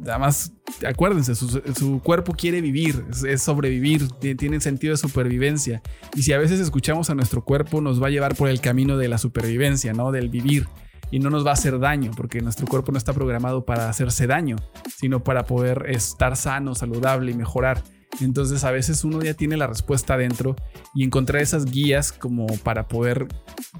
además, acuérdense, su, su cuerpo quiere vivir, es, sobrevivir, ti- tiene sentido de supervivencia. Y si a veces escuchamos a nuestro cuerpo, nos va a llevar por el camino de la supervivencia, ¿no? Del vivir. Y no nos va a hacer daño, porque nuestro cuerpo no está programado para hacerse daño, sino para poder estar sano, saludable y mejorar. Entonces a veces uno ya tiene la respuesta adentro y encontrar esas guías como para poder,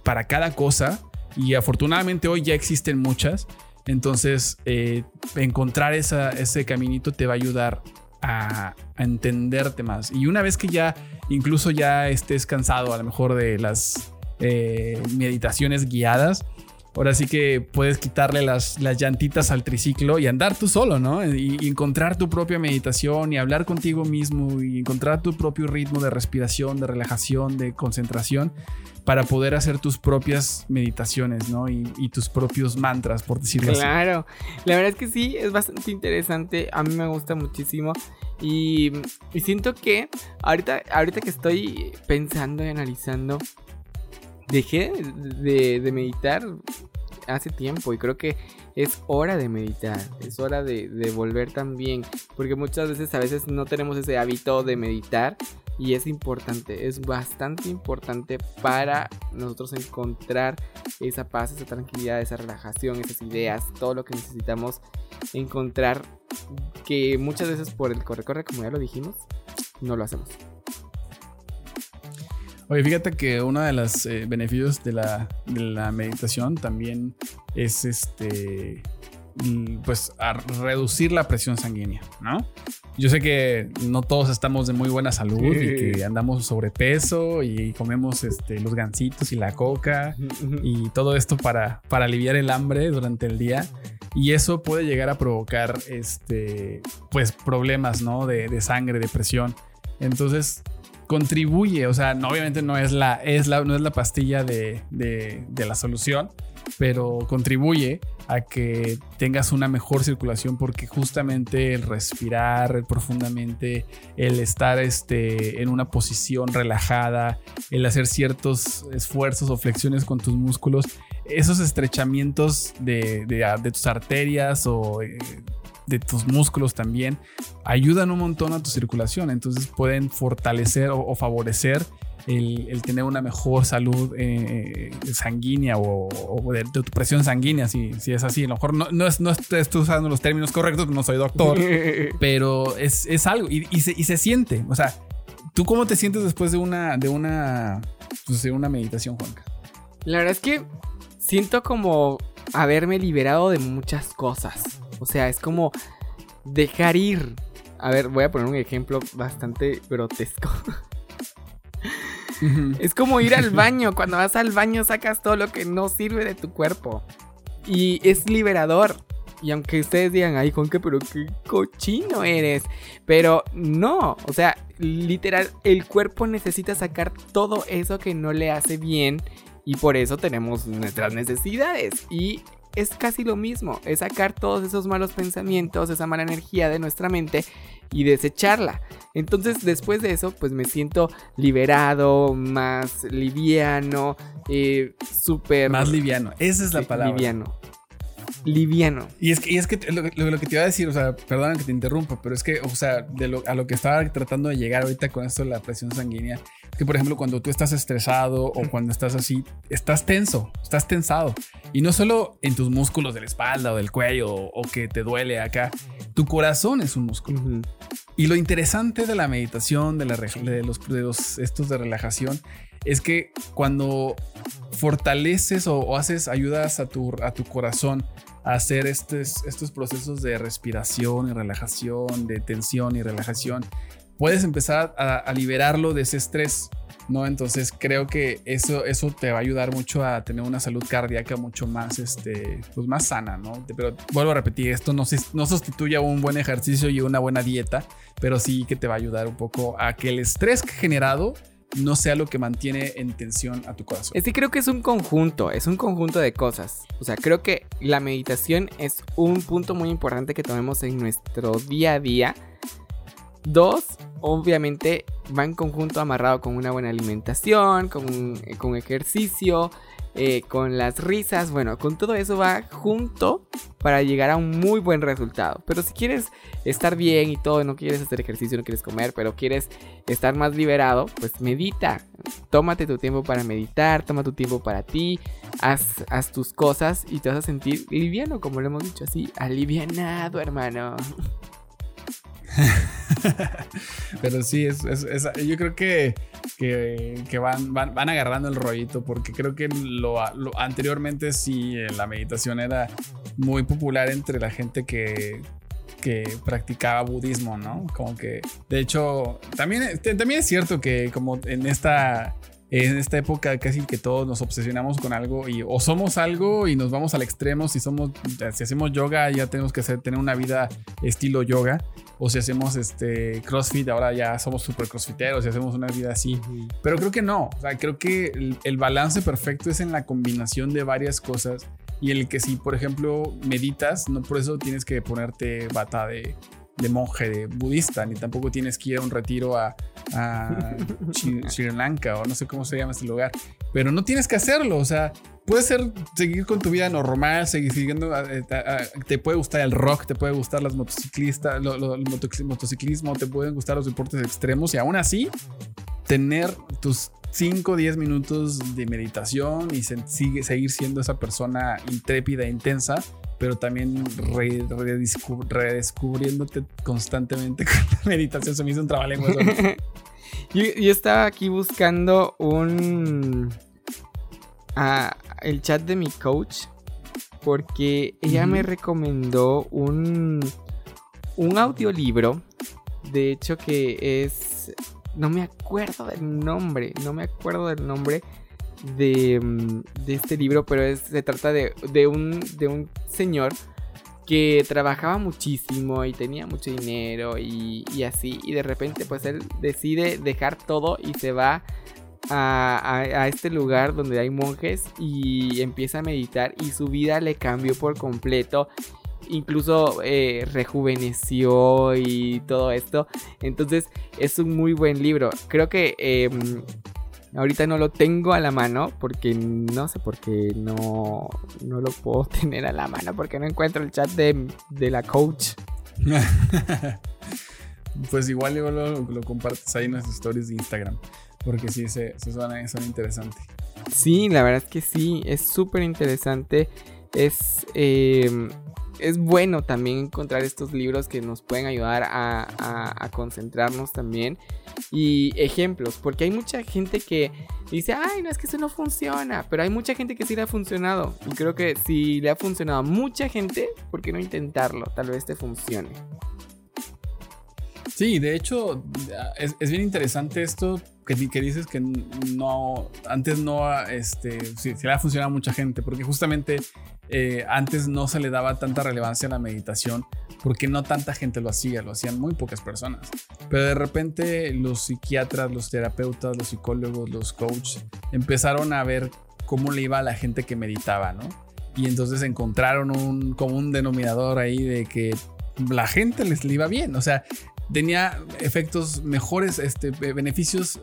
para cada cosa, y afortunadamente hoy ya existen muchas, entonces eh, encontrar ese caminito te va a ayudar a, a entenderte más. Y una vez que ya, incluso ya estés cansado a lo mejor de las eh, meditaciones guiadas, ahora sí que puedes quitarle las, las llantitas al triciclo y andar tú solo, ¿no? Y, encontrar tu propia meditación y hablar contigo mismo y encontrar tu propio ritmo de respiración, de relajación, de concentración para poder hacer tus propias meditaciones, ¿no? Y, tus propios mantras, por decirlo así. Claro, la verdad es que sí, es bastante interesante, a mí me gusta muchísimo y, y siento que ahorita, ahorita que estoy pensando y analizando, dejé de, meditar hace tiempo y creo que es hora de meditar, es hora de, de volver también, porque muchas veces a veces no tenemos ese hábito de meditar y es importante, es bastante importante para nosotros encontrar esa paz, esa tranquilidad, esa relajación, esas ideas, todo lo que necesitamos encontrar que muchas veces por el corre-corre, como ya lo dijimos, no lo hacemos. Oye, fíjate que uno de los eh, beneficios de la, de la meditación también es este. mm, Pues a reducir la presión sanguínea, ¿no? Yo sé que no todos estamos de muy buena salud y que andamos sobrepeso y comemos este, los gansitos y la coca y todo esto para, para aliviar el hambre durante el día. Y eso puede llegar a provocar este, pues, problemas ¿no? de, de sangre, de presión. Entonces, contribuye, o sea, no, obviamente no es la, es la, no es la pastilla de, de, la solución, pero contribuye a que tengas una mejor circulación porque justamente el respirar profundamente, el estar este, en una posición relajada, el hacer ciertos esfuerzos o flexiones con tus músculos, esos estrechamientos de, de, de tus arterias o eh, de tus músculos también ayudan un montón a tu circulación. Entonces pueden fortalecer o, o favorecer el, el, tener una mejor salud eh, sanguínea o, o de, de, tu presión sanguínea, si, si, es así. A lo mejor no, no, es, no estoy usando los términos correctos, no soy doctor, [LAUGHS] pero es, es algo y, y, se, y, se, siente. O sea, ¿tú cómo te sientes después de una, de una, pues de una meditación, Juanca? La verdad es que siento como haberme liberado de muchas cosas. O sea, es como dejar ir. A ver, voy a poner un ejemplo bastante grotesco. Es como ir al [LAUGHS] baño. Cuando vas al baño sacas todo lo que no sirve de tu cuerpo. Y es liberador. Y aunque ustedes digan, ay, Juanca, pero qué cochino eres. Pero no, o sea, literal, el cuerpo necesita sacar todo eso que no le hace bien. Y por eso tenemos nuestras necesidades. Y es casi lo mismo, es sacar todos esos malos pensamientos, esa mala energía de nuestra mente y desecharla. Entonces después de eso pues me siento liberado, más liviano, eh, súper... Más liviano, esa es la sí, palabra. Liviano. Liviano. Y es que, y es que lo, lo, lo, que te iba a decir, o sea, perdona que te interrumpa, pero es que, o sea, de lo, a lo que estaba tratando de llegar ahorita con esto de la presión sanguínea, que por ejemplo cuando tú estás estresado o cuando estás así, estás tenso, estás tensado. Y no solo en tus músculos de la espalda o del cuello o, que te duele acá, tu corazón es un músculo. Uh -huh. Y lo interesante de la meditación, de, la, de, los, de los estos de relajación, es que cuando fortaleces o, o haces, ayudas a tu, a tu corazón a hacer estos, estos procesos de respiración y relajación, de tensión y relajación, puedes empezar a, liberarlo de ese estrés. ¿no? Entonces creo que eso, eso te va a ayudar mucho a tener una salud cardíaca mucho más, este, pues más sana, ¿no? Pero vuelvo a repetir, esto no, no sustituye a un buen ejercicio y una buena dieta, pero sí que te va a ayudar un poco a que el estrés generado no sea lo que mantiene en tensión a tu corazón. Es que creo que es un conjunto, es un conjunto de cosas. O sea, creo que la meditación es un punto muy importante que tomemos en nuestro día a día. Dos, obviamente va en conjunto amarrado con una buena alimentación, con, con ejercicio, eh, con las risas, bueno, con todo eso va junto para llegar a un muy buen resultado. Pero si quieres estar bien y todo, no quieres hacer ejercicio, no quieres comer, pero quieres estar más liberado, pues medita. Tómate tu tiempo para meditar, toma tu tiempo para ti, haz, haz tus cosas y te vas a sentir liviano, como lo hemos dicho así, alivianado, hermano. [LAUGHS] [LAUGHS] Pero sí, es, yo creo que, que, van, van, van, agarrando el rollito porque creo que lo, anteriormente sí eh, la meditación era muy popular entre la gente que, que practicaba budismo, ¿no? Como que, de hecho, también, también es cierto que como en esta en esta época casi que todos nos obsesionamos con algo y o somos algo y nos vamos al extremo, si somos si hacemos yoga ya tenemos que hacer, tener una vida estilo yoga. O si hacemos este CrossFit ahora ya somos super crossfiteros y hacemos una vida así. Pero creo que no, o sea, creo que el, el balance perfecto es en la combinación de varias cosas y el que si por ejemplo meditas, no por eso tienes que ponerte bata de de monje de budista, ni tampoco tienes que ir a un retiro a, a Sri Lanka o no sé cómo se llama este lugar, pero no tienes que hacerlo, o sea, puedes ser, seguir con tu vida normal, seguir siguiendo, te puede gustar el rock, te puede gustar las motociclistas, el motociclismo, te pueden gustar los deportes extremos y aún así tener tus 5 o 10 minutos de meditación y seguir siendo esa persona intrépida e intensa pero también re, redescub redescubriéndote constantemente [LAUGHS] con la meditación. Se me hizo un trabalenguas. [LAUGHS] yo, yo estaba aquí buscando un. Uh, el chat de mi coach. Porque ella me recomendó un. Un audiolibro. De hecho, que es. No me acuerdo del nombre. No me acuerdo del nombre de, de este libro, pero es, se trata de, de, un, de un señor que trabajaba muchísimo y tenía mucho dinero y, así, y de repente pues él decide dejar todo y se va a, a, este lugar donde hay monjes y empieza a meditar y su vida le cambió por completo. Incluso eh, rejuveneció y todo esto. Entonces es un muy buen libro. Creo que eh, Ahorita no lo tengo a la mano porque no sé por qué no, no lo puedo [LAUGHS] tener a la mano porque no encuentro el chat de, de la coach. [LAUGHS] pues igual, igual lo, lo, compartes ahí en las stories de Instagram porque sí, se, se suena, suena interesante. Sí, la verdad es que sí, es súper interesante. Es, eh, es bueno también encontrar estos libros que nos pueden ayudar a, concentrarnos también. Y ejemplos, porque hay mucha gente que dice, ay, no es que eso no funciona, pero hay mucha gente que sí le ha funcionado. Y creo que si le ha funcionado a mucha gente, ¿por qué no intentarlo? Tal vez te funcione. Sí, de hecho, es, es bien interesante esto que, que, dices que no, antes no, este, sí, sí le ha funcionado a mucha gente, porque justamente eh, antes no se le daba tanta relevancia a la meditación porque no tanta gente lo hacía, lo hacían muy pocas personas. Pero de repente los psiquiatras, los terapeutas, los psicólogos, los coaches empezaron a ver cómo le iba a la gente que meditaba, ¿no? Y entonces encontraron un común denominador ahí de que la gente les le iba bien, o sea, tenía efectos mejores, este, beneficios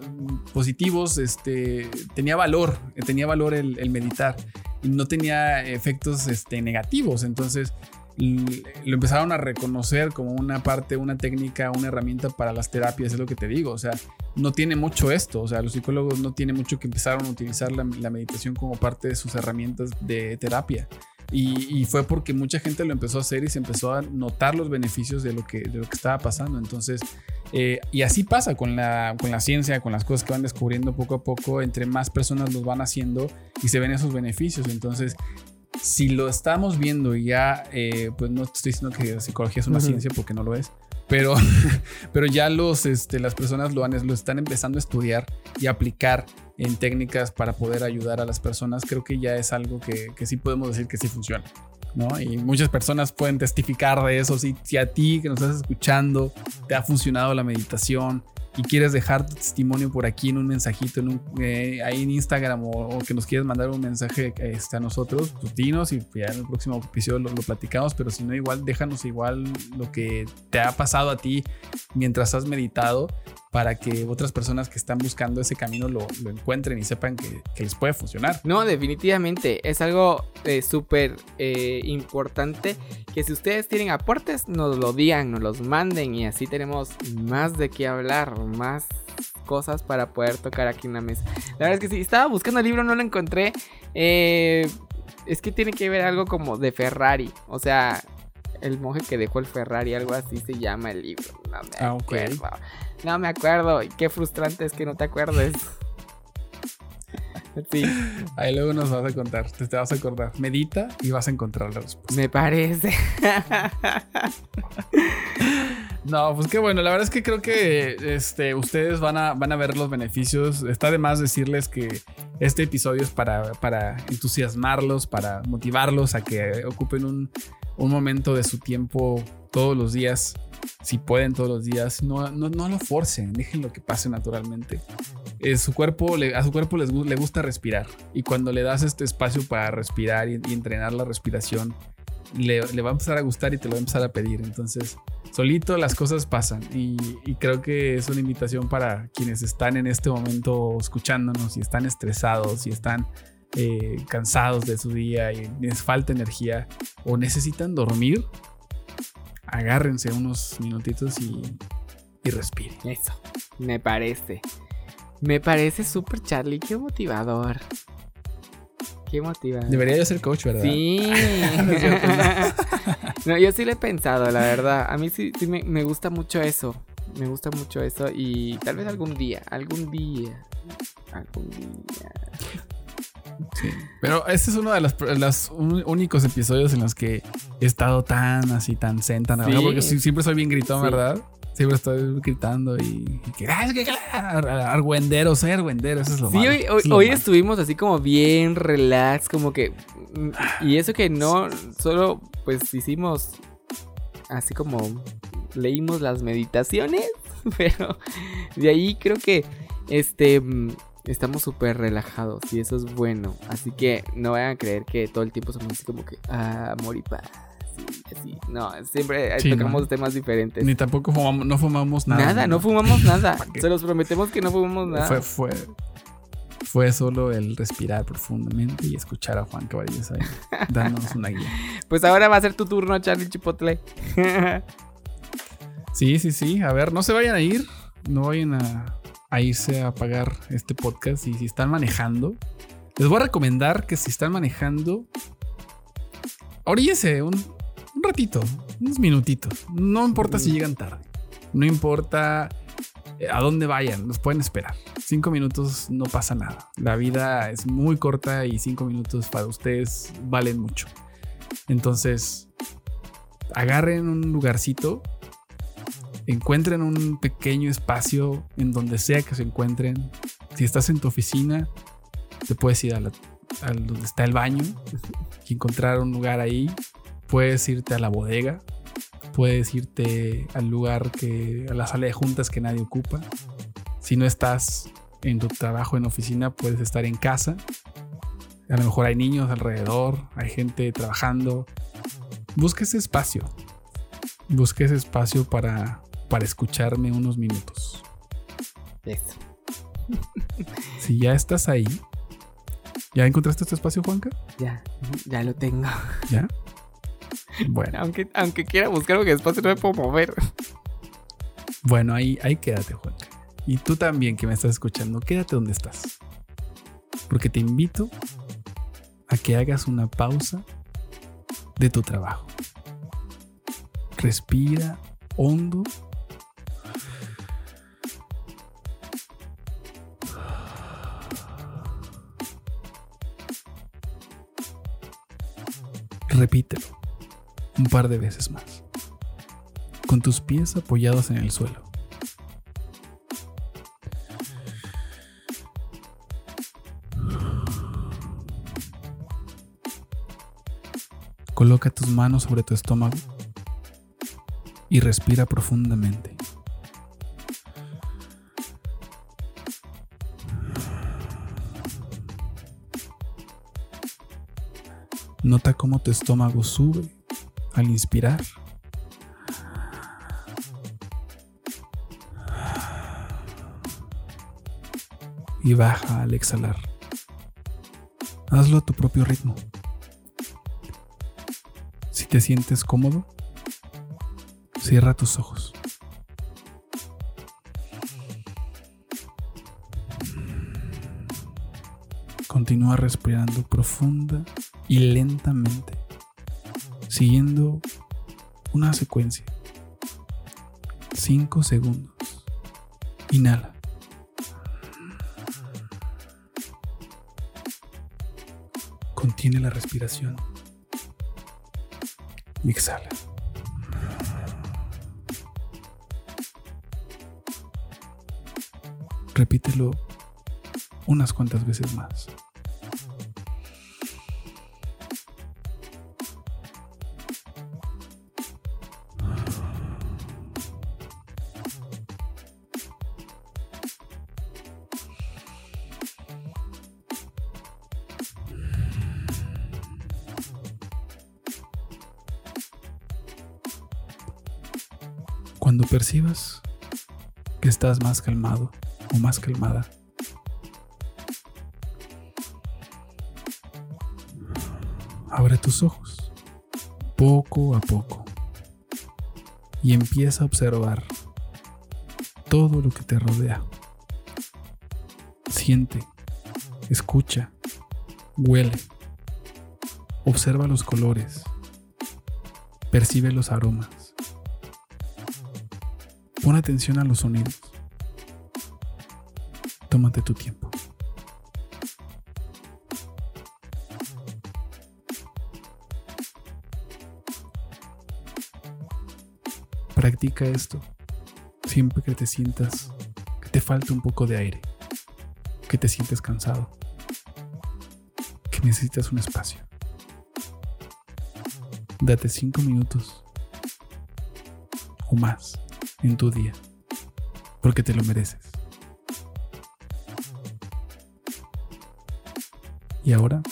positivos, este, tenía valor, tenía valor el, meditar y no tenía efectos este, negativos. Entonces lo empezaron a reconocer como una parte, una técnica, una herramienta para las terapias, es lo que te digo. O sea, no tiene mucho esto. O sea, los psicólogos no tienen mucho que empezaron a utilizar la, la meditación como parte de sus herramientas de terapia. Y, y fue porque mucha gente lo empezó a hacer y se empezó a notar los beneficios de lo que, de lo que estaba pasando. Entonces, eh, y así pasa con la, con la ciencia, con las cosas que van descubriendo poco a poco, entre más personas los van haciendo y se ven esos beneficios. Entonces, si lo estamos viendo y ya, eh, pues no estoy diciendo que la psicología es una Ujú. ciencia porque no lo es, pero, [LAUGHS] pero ya los, este, las personas lo, han, lo están empezando a estudiar y aplicar en técnicas para poder ayudar a las personas, creo que ya es algo que, que sí podemos decir que sí funciona. ¿no? Y muchas personas pueden testificar de eso. Si, si a ti que nos estás escuchando te ha funcionado la meditación y quieres dejar tu testimonio por aquí en un mensajito, en un, eh, ahí en Instagram o, que nos quieres mandar un mensaje este, a nosotros, pues dinos y ya en el próximo episodio lo, lo platicamos. Pero si no, igual déjanos igual lo que te ha pasado a ti mientras has meditado para que otras personas que están buscando ese camino lo, lo encuentren y sepan que, que les puede funcionar. No, definitivamente. Es algo eh, súper eh, importante que si ustedes tienen aportes, nos lo digan, nos los manden y así tenemos más de qué hablar, más cosas para poder tocar aquí en la mesa. La verdad es que sí, estaba buscando el libro, no lo encontré. Eh, es que tiene que ver algo como de Ferrari. O sea, el monje que dejó el Ferrari, algo así se llama el libro. No me Ah, acuerdo. No me acuerdo. Y qué frustrante es que no te acuerdes. [LAUGHS] Sí, Ahí luego nos vas a contar, te, te vas a acordar. Medita y vas a encontrar la respuesta. me parece. [LAUGHS] No, pues qué bueno. La verdad es que creo que este, ustedes van a, van a ver los beneficios. Está de más decirles que este episodio es para, para entusiasmarlos, para motivarlos a que ocupen un, un momento de su tiempo todos los días. Si pueden todos los días, no, no, no lo forcen, déjenlo que pase naturalmente. Eh, su cuerpo, a su cuerpo les, le gusta respirar y cuando le das este espacio para respirar y, y entrenar la respiración, le, le va a empezar a gustar y te lo va a empezar a pedir. Entonces, solito las cosas pasan y, y creo que es una invitación para quienes están en este momento escuchándonos y están estresados y están eh, cansados de su día y les falta energía o necesitan dormir, agárrense unos minutitos y, y respiren. Eso, me parece. Me parece súper Charlie, qué motivador. Qué motivador. Debería yo ser coach, ¿verdad? Sí. [LAUGHS] No [LAUGHS] no, yo sí lo he pensado, la verdad. A mí sí, sí me, me gusta mucho eso. Me gusta mucho eso y tal vez algún día, algún día, algún día. Sí. Pero este es uno de los, los un- únicos episodios en los que he estado tan así, tan zen, tan Sí. porque siempre soy bien gritón, Sí. ¿verdad? Siempre estoy gritando y, y que, "Ah, es que, ar- argüendero, soy argüendero, eso es lo Sí, malo, hoy, hoy, es lo hoy malo. estuvimos así como bien relax, como que... mm, Y eso que no, solo pues hicimos así como leímos las meditaciones, [LAUGHS] pero de ahí creo que este mm, estamos súper relajados y eso es bueno. Así que no vayan a creer que todo el tiempo somos así como que ah, amor y paz. Así. No, siempre eh, Sí, tocamos no. temas diferentes. Ni tampoco fumamos, no fumamos nada. Nada, no fumamos nada. Se los prometemos que no fumamos nada. Fue, fue, fue solo el respirar profundamente y escuchar a Juan Caballos ahí, [LAUGHS] dándonos una guía. Pues ahora va a ser tu turno, Charlie Chipotle. [LAUGHS] Sí, sí, sí. A ver, no se vayan a ir. No vayan a, a irse a apagar este podcast. Y si están manejando, les voy a recomendar que si están manejando, oríllese un, un ratito, unos minutitos. No importa si llegan tarde. No importa eh, a dónde vayan, los pueden esperar. Cinco minutos no pasa nada. La vida es muy corta y cinco minutos para ustedes valen mucho. Entonces, agarren un lugarcito encuentren un pequeño espacio en donde sea que se encuentren. Si estás en tu oficina, te puedes ir a, la- a donde está el baño y encontrar un lugar ahí. Puedes irte a la bodega. Puedes irte al lugar que, a la sala de juntas que nadie ocupa. Si no estás en tu trabajo en oficina, puedes estar en casa. A lo mejor hay niños alrededor, hay gente trabajando. Busca ese espacio. Busca ese espacio para, para escucharme unos minutos. Eso. [LAUGHS] Si ya estás ahí, ¿ya encontraste este espacio, Juanca? Ya, ya lo tengo. ¿Ya? Bueno, Aunque, aunque quiera buscar un espacio, no me puedo mover. bueno, ahí, ahí quédate, Juanca. Y tú también que me estás escuchando, quédate donde estás. Porque te invito a que hagas una pausa de tu trabajo. Respira hondo. Repítelo un par de veces más, con tus pies apoyados en el suelo. Coloca tus manos sobre tu estómago y respira profundamente. Nota cómo tu estómago sube al inspirar. Y baja al exhalar. Hazlo a tu propio ritmo. Si te sientes cómodo, cierra tus ojos. Continúa respirando profunda y lentamente, siguiendo una secuencia. 5 segundos. Inhala. Contiene la respiración. Y exhala. Repítelo unas cuantas veces más. Percibas que estás más calmado o más calmada, abre tus ojos poco a poco y empieza a observar todo lo que te rodea. Siente, escucha, huele, observa los colores, percibe los aromas. Pon atención a los sonidos. Tómate tu tiempo. Practica esto siempre que te sientas que te falta un poco de aire, que te sientes cansado, que necesitas un espacio. Date cinco minutos o más en tu día, porque te lo mereces. Y ahora,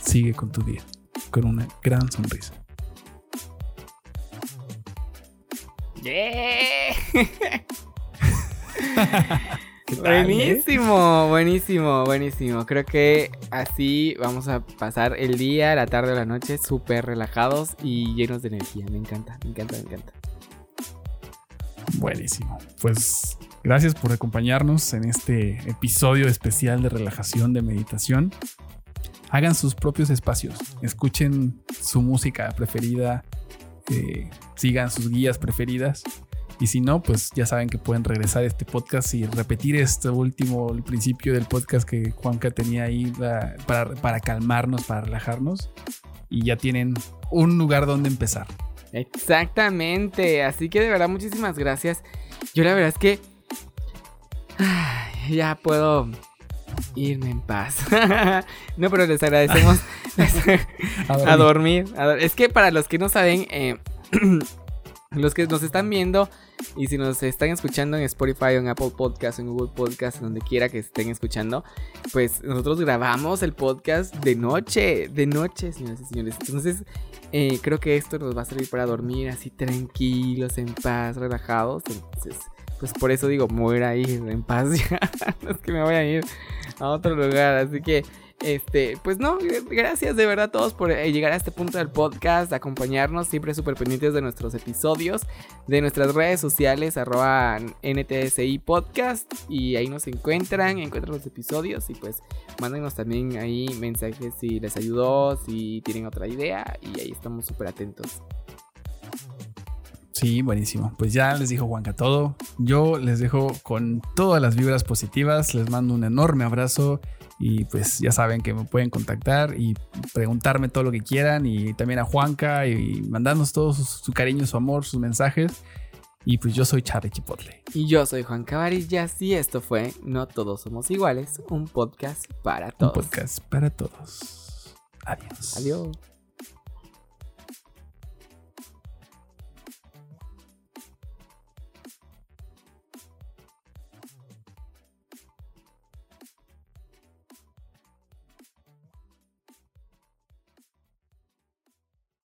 sigue con tu día, con una gran sonrisa. ¡Yeah! [LAUGHS] ¿Qué tal, eh? Buenísimo, buenísimo, buenísimo. Creo que así vamos a pasar el día, la tarde o la noche súper relajados y llenos de energía. Me encanta, me encanta, me encanta. Buenísimo. Pues gracias por acompañarnos en este episodio especial de relajación de meditación. Hagan sus propios espacios, escuchen su música preferida, eh, sigan sus guías preferidas. Y si no, pues ya saben que pueden regresar a este podcast y repetir este último, el principio del podcast que Juanca tenía ahí para, para calmarnos, para relajarnos. Y ya tienen un lugar donde empezar. Exactamente. Así que de verdad, muchísimas gracias. Yo la verdad es que ya puedo irme en paz. [LAUGHS] no, pero les agradecemos [LAUGHS] [LAUGHS] a dormir. a Es que para los que no saben, eh, [CLEARS THROAT] los que nos están viendo y si nos están escuchando en Spotify en Apple Podcast, en Google Podcast, en donde quiera que estén escuchando, pues nosotros grabamos el podcast de noche, de noche, señoras y señores. Entonces, eh, creo que esto nos va a servir para dormir así tranquilos, en paz, relajados. Entonces, pues por eso digo, me voy a ir en paz [LAUGHS] ya. es que me voy a ir a otro lugar. Así que Este, pues no, gracias de verdad a todos por eh, llegar a este punto del podcast, acompañarnos, siempre súper pendientes de nuestros episodios, de nuestras redes sociales, arroba NTSI Podcast, y ahí nos encuentran, encuentran los episodios, y pues mándenos también ahí mensajes si les ayudó, si tienen otra idea, y ahí estamos súper atentos. Sí, buenísimo. Pues ya les dijo Juanca todo. Yo les dejo con todas las vibras positivas. Les mando un enorme abrazo. Y pues ya saben que me pueden contactar y preguntarme todo lo que quieran. Y también a Juanca y mandarnos todo su, su cariño, su amor, sus mensajes. Y pues yo soy Charlie Chipotle. Y yo soy Juan Cabarillas y esto fue No Todos Somos Iguales, un podcast para Un todos. podcast para todos. Adiós. Adiós.